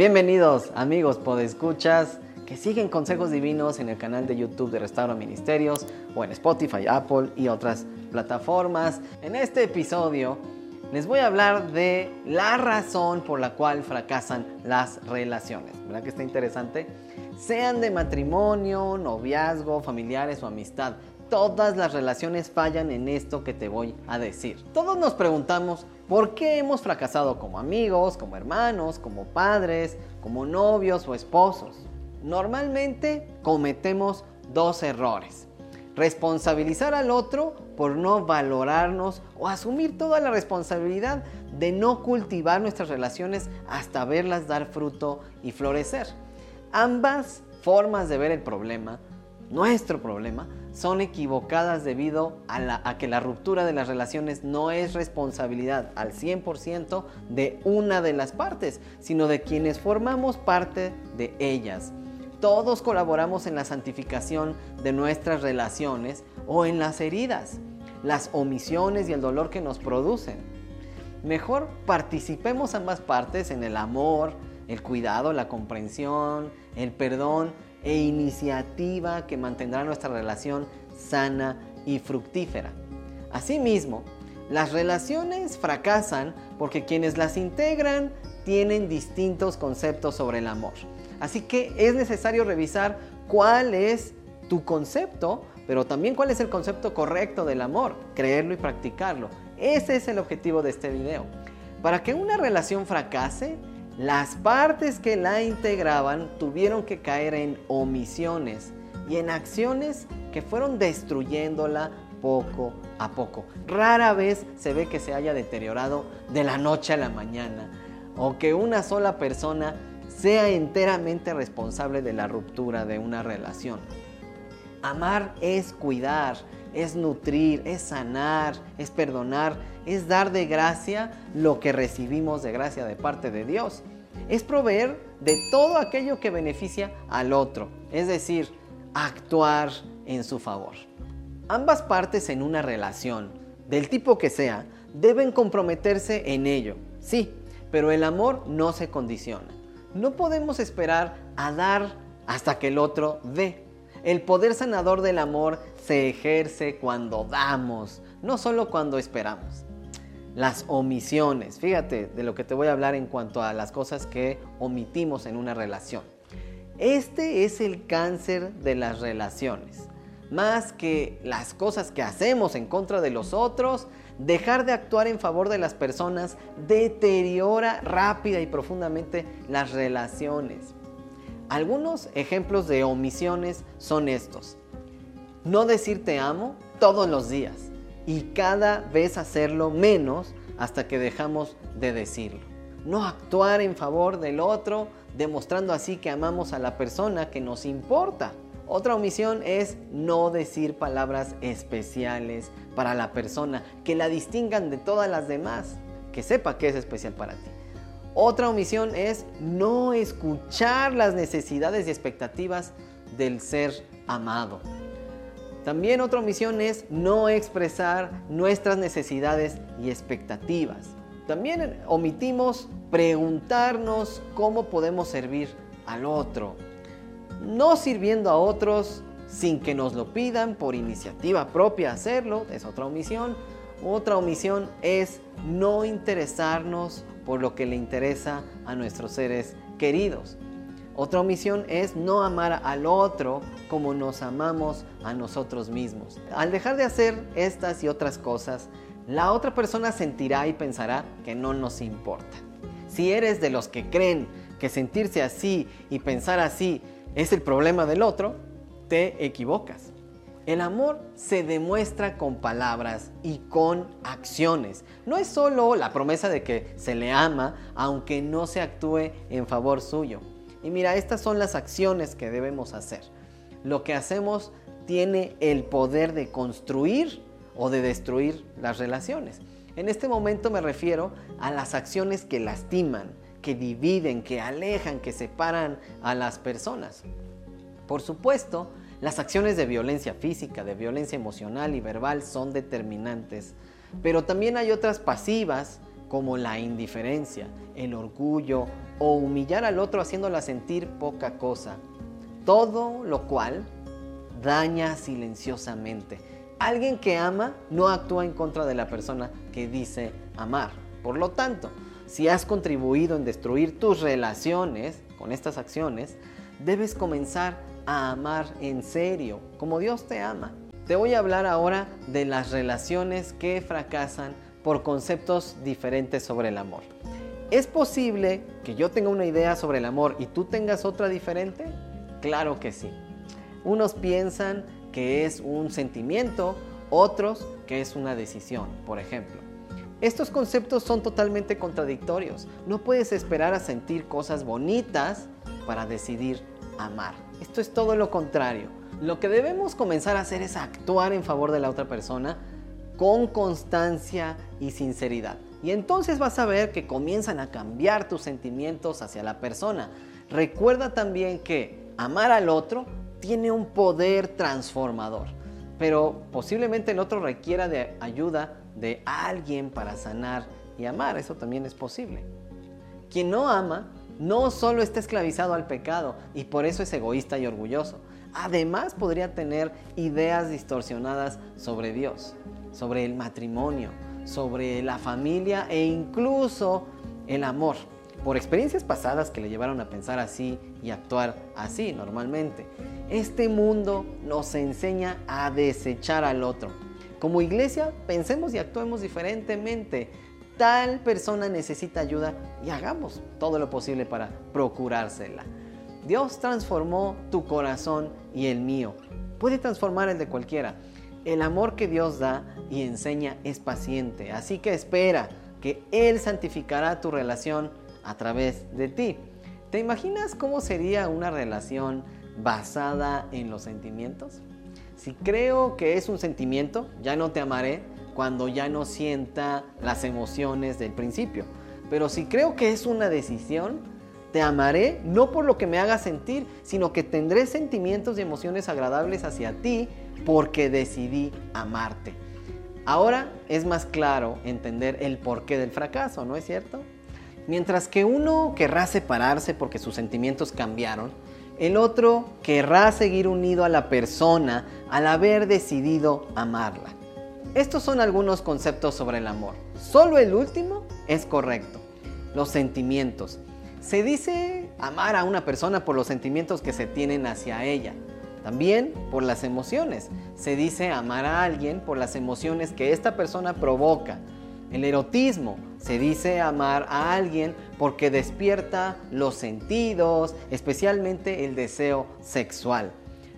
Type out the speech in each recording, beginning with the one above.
Bienvenidos amigos podescuchas que siguen consejos divinos en el canal de YouTube de Restauro Ministerios o en Spotify, Apple y otras plataformas. En este episodio les voy a hablar de la razón por la cual fracasan las relaciones. ¿Verdad que está interesante? Sean de matrimonio, noviazgo, familiares o amistad. Todas las relaciones fallan en esto que te voy a decir. Todos nos preguntamos por qué hemos fracasado como amigos, como hermanos, como padres, como novios o esposos. Normalmente cometemos dos errores. Responsabilizar al otro por no valorarnos o asumir toda la responsabilidad de no cultivar nuestras relaciones hasta verlas dar fruto y florecer. Ambas formas de ver el problema, nuestro problema, son equivocadas debido a, que la ruptura de las relaciones no es responsabilidad al 100% de una de las partes, sino de quienes formamos parte de ellas. Todos colaboramos en la santificación de nuestras relaciones o en las heridas, las omisiones y el dolor que nos producen. Mejor participemos ambas partes en el amor, el cuidado, la comprensión, el perdón e iniciativa que mantendrá nuestra relación sana y fructífera. Asimismo, las relaciones fracasan porque quienes las integran tienen distintos conceptos sobre el amor. Así que es necesario revisar cuál es tu concepto, pero también cuál es el concepto correcto del amor, creerlo y practicarlo. Ese es el objetivo de este video. Para que una relación fracase, las partes que la integraban tuvieron que caer en omisiones y en acciones que fueron destruyéndola poco a poco. Rara vez se ve que se haya deteriorado de la noche a la mañana o que una sola persona sea enteramente responsable de la ruptura de una relación. Amar es cuidar, es nutrir, es sanar, es perdonar, es dar de gracia lo que recibimos de gracia de parte de Dios. Es proveer de todo aquello que beneficia al otro, es decir, actuar en su favor. Ambas partes en una relación, del tipo que sea, deben comprometerse en ello, sí, pero el amor no se condiciona. No podemos esperar a dar hasta que el otro dé. El poder sanador del amor se ejerce cuando damos, no solo cuando esperamos. Las omisiones, fíjate de lo que te voy a hablar en cuanto a las cosas que omitimos en una relación. Este es el cáncer de las relaciones. Más que las cosas que hacemos en contra de los otros, dejar de actuar en favor de las personas deteriora rápida y profundamente las relaciones. Algunos ejemplos de omisiones son estos. No decir te amo todos los días y cada vez hacerlo menos hasta que dejamos de decirlo. No actuar en favor del otro, demostrando así que amamos a la persona que nos importa. Otra omisión es no decir palabras especiales para la persona, que la distingan de todas las demás, que sepa que es especial para ti. Otra omisión es no escuchar las necesidades y expectativas del ser amado. También otra omisión es no expresar nuestras necesidades y expectativas. También omitimos preguntarnos cómo podemos servir al otro. No sirviendo a otros sin que nos lo pidan por iniciativa propia hacerlo, es otra omisión. Otra omisión es no interesarnos por lo que le interesa a nuestros seres queridos. Otra omisión es no amar al otro como nos amamos a nosotros mismos. Al dejar de hacer estas y otras cosas, la otra persona sentirá y pensará que no nos importa. Si eres de los que creen que sentirse así y pensar así es el problema del otro, te equivocas. El amor se demuestra con palabras y con acciones. No es solo la promesa de que se le ama, aunque no se actúe en favor suyo. Y mira, estas son las acciones que debemos hacer. Lo que hacemos tiene el poder de construir o de destruir las relaciones. En este momento me refiero a las acciones que lastiman, que dividen, que alejan, que separan a las personas. Por supuesto, las acciones de violencia física, de violencia emocional y verbal son determinantes, pero también hay otras pasivas como la indiferencia, el orgullo o humillar al otro haciéndola sentir poca cosa. Todo lo cual daña silenciosamente. Alguien que ama no actúa en contra de la persona que dice amar. Por lo tanto, si has contribuido en destruir tus relaciones con estas acciones, debes comenzar a amar en serio, como Dios te ama. Te voy a hablar ahora de las relaciones que fracasan por conceptos diferentes sobre el amor. ¿Es posible que yo tenga una idea sobre el amor y tú tengas otra diferente? Claro que sí. Unos piensan que es un sentimiento, otros que es una decisión, por ejemplo. Estos conceptos son totalmente contradictorios. No puedes esperar a sentir cosas bonitas para decidir amar. Esto es todo lo contrario. Lo que debemos comenzar a hacer es actuar en favor de la otra persona con constancia y sinceridad. Y entonces vas a ver que comienzan a cambiar tus sentimientos hacia la persona. Recuerda también que amar al otro tiene un poder transformador, pero posiblemente el otro requiera de ayuda de alguien para sanar y amar. Eso también es posible. Quien no ama no solo está esclavizado al pecado y por eso es egoísta y orgulloso. Además podría tener ideas distorsionadas sobre Dios, sobre el matrimonio, sobre la familia e incluso el amor. Por experiencias pasadas que le llevaron a pensar así y actuar así normalmente. Este mundo nos enseña a desechar al otro como iglesia, pensemos y actuemos diferentemente. Tal persona necesita ayuda y hagamos todo lo posible para procurársela. Dios transformó tu corazón y el mío. Puede transformar el de cualquiera. El amor que Dios da y enseña es paciente, así que espera que Él santificará tu relación a través de ti. ¿Te imaginas cómo sería una relación basada en los sentimientos? Si creo que es un sentimiento, ya no te amaré cuando ya no sienta las emociones del principio. Pero si creo que es una decisión, te amaré no por lo que me haga sentir, sino que tendré sentimientos y emociones agradables hacia ti porque decidí amarte. Ahora es más claro entender el porqué del fracaso, ¿no es cierto? Mientras que uno querrá separarse porque sus sentimientos cambiaron, el otro querrá seguir unido a la persona al haber decidido amarla. Estos son algunos conceptos sobre el amor. Solo el último es correcto. Los sentimientos. Se dice amar a una persona por los sentimientos que se tienen hacia ella. También por las emociones. Se dice amar a alguien por las emociones que esta persona provoca. El erotismo se dice amar a alguien porque despierta los sentidos, especialmente el deseo sexual.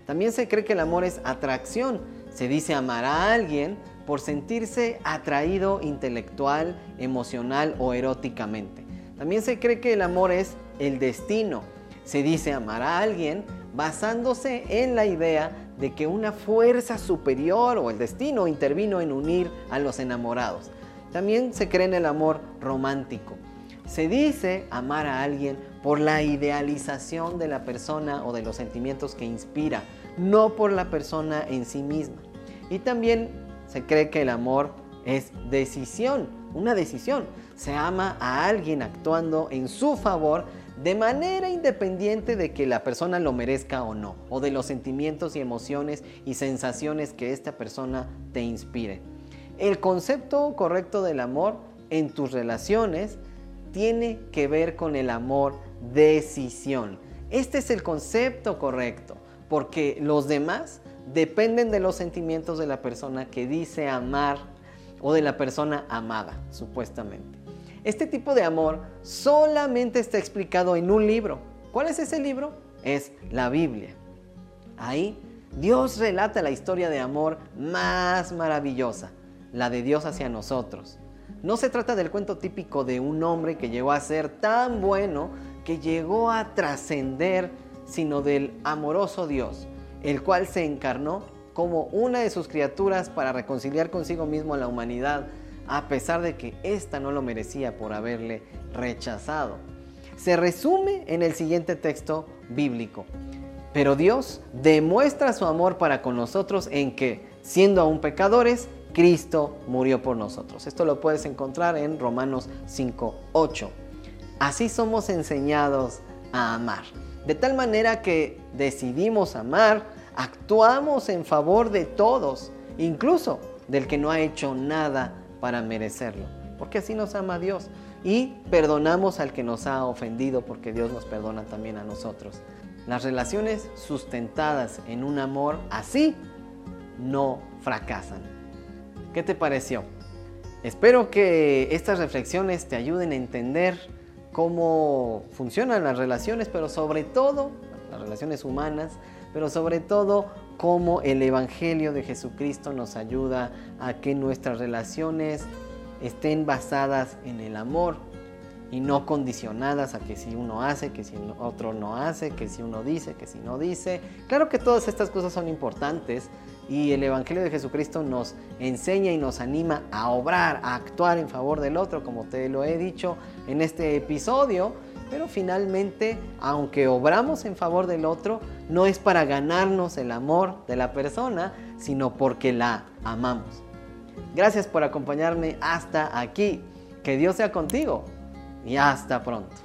También se cree que el amor es atracción. Se dice amar a alguien por sentirse atraído intelectual, emocional o eróticamente. También se cree que el amor es el destino. Se dice amar a alguien basándose en la idea de que una fuerza superior o el destino intervino en unir a los enamorados. También se cree en el amor romántico. Se dice amar a alguien por la idealización de la persona o de los sentimientos que inspira, no por la persona en sí misma. Y también se cree que el amor es decisión, una decisión. Se ama a alguien actuando en su favor de manera independiente de que la persona lo merezca o no, o de los sentimientos y emociones y sensaciones que esta persona te inspire. El concepto correcto del amor en tus relaciones tiene que ver con el amor decisión. Este es el concepto correcto, porque los demás dependen de los sentimientos de la persona que dice amar o de la persona amada, supuestamente. Este tipo de amor solamente está explicado en un libro. ¿Cuál es ese libro? Es la Biblia. Ahí Dios relata la historia de amor más maravillosa la de Dios hacia nosotros. No se trata del cuento típico de un hombre que llegó a ser tan bueno que llegó a trascender, sino del amoroso Dios, el cual se encarnó como una de sus criaturas para reconciliar consigo mismo a la humanidad, a pesar de que ésta no lo merecía por haberle rechazado. Se resume en el siguiente texto bíblico. Pero Dios demuestra su amor para con nosotros en que, siendo aún pecadores, Cristo murió por nosotros. Esto lo puedes encontrar en Romanos 5.8. así somos enseñados a amar. De tal manera que decidimos amar, actuamos en favor de todos, incluso del que no ha hecho nada para merecerlo, porque así nos ama Dios. Y perdonamos al que nos ha ofendido, porque Dios nos perdona también a nosotros. Las relaciones sustentadas en un amor así no fracasan. ¿Qué te pareció? Espero que estas reflexiones te ayuden a entender cómo funcionan las relaciones, pero sobre todo las relaciones humanas, pero sobre todo cómo el Evangelio de Jesucristo nos ayuda a que nuestras relaciones estén basadas en el amor y no condicionadas a que si uno hace, que si otro no hace, que si uno dice, que si no dice. Claro que todas estas cosas son importantes y el Evangelio de Jesucristo nos enseña y nos anima a obrar, a actuar en favor del otro, como te lo he dicho en este episodio. Pero finalmente, aunque obramos en favor del otro, no es para ganarnos el amor de la persona, sino porque la amamos. Gracias por acompañarme hasta aquí. Que Dios sea contigo y hasta pronto.